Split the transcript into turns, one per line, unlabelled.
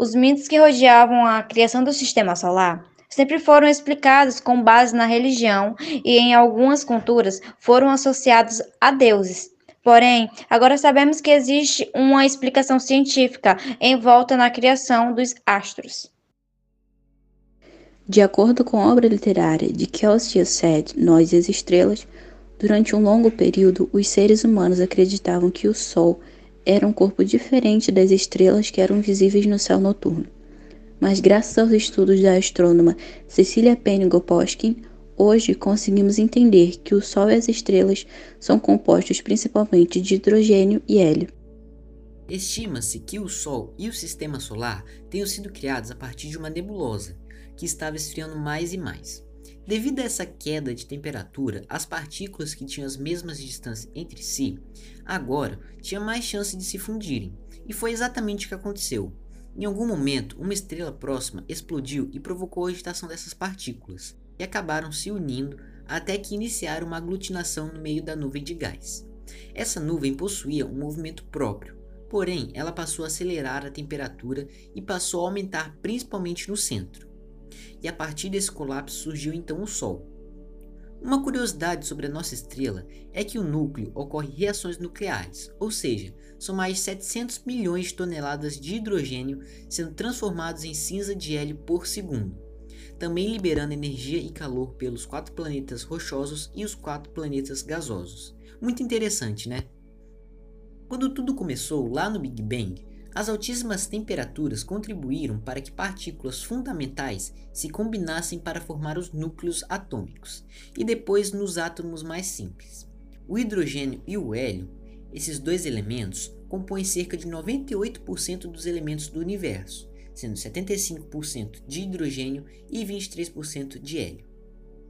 Os mitos que rodeavam a criação do sistema solar sempre foram explicados com base na religião e, em algumas culturas, foram associados a deuses. Porém, agora sabemos que existe uma explicação científica em volta na criação dos astros.
De acordo com a obra literária de Kelsey Said, Nós e as Estrelas, durante um longo período os seres humanos acreditavam que o Sol era um corpo diferente das estrelas que eram visíveis no céu noturno. Mas graças aos estudos da astrônoma Cecilia Penny Goposkin, hoje conseguimos entender que o Sol e as estrelas são compostos principalmente de hidrogênio e hélio.
Estima-se que o Sol e o Sistema Solar tenham sido criados a partir de uma nebulosa, que estava esfriando mais e mais. Devido a essa queda de temperatura, as partículas que tinham as mesmas distâncias entre si, agora tinham mais chance de se fundirem, e foi exatamente o que aconteceu. Em algum momento, uma estrela próxima explodiu e provocou a agitação dessas partículas, e acabaram se unindo até que iniciaram uma aglutinação no meio da nuvem de gás. Essa nuvem possuía um movimento próprio, porém ela passou a acelerar a temperatura e passou a aumentar principalmente no centro e a partir desse colapso surgiu então o Sol. Uma curiosidade sobre a nossa estrela é que o núcleo ocorre reações nucleares, ou seja, são mais de 700 milhões de toneladas de hidrogênio sendo transformados em cinza de hélio por segundo, também liberando energia e calor pelos quatro planetas rochosos e os quatro planetas gasosos. Muito interessante, né? Quando tudo começou lá no Big Bang, as altíssimas temperaturas contribuíram para que partículas fundamentais se combinassem para formar os núcleos atômicos e depois nos átomos mais simples. O hidrogênio e o hélio, esses dois elementos, compõem cerca de 98% dos elementos do universo, sendo 75% de hidrogênio e 23% de hélio.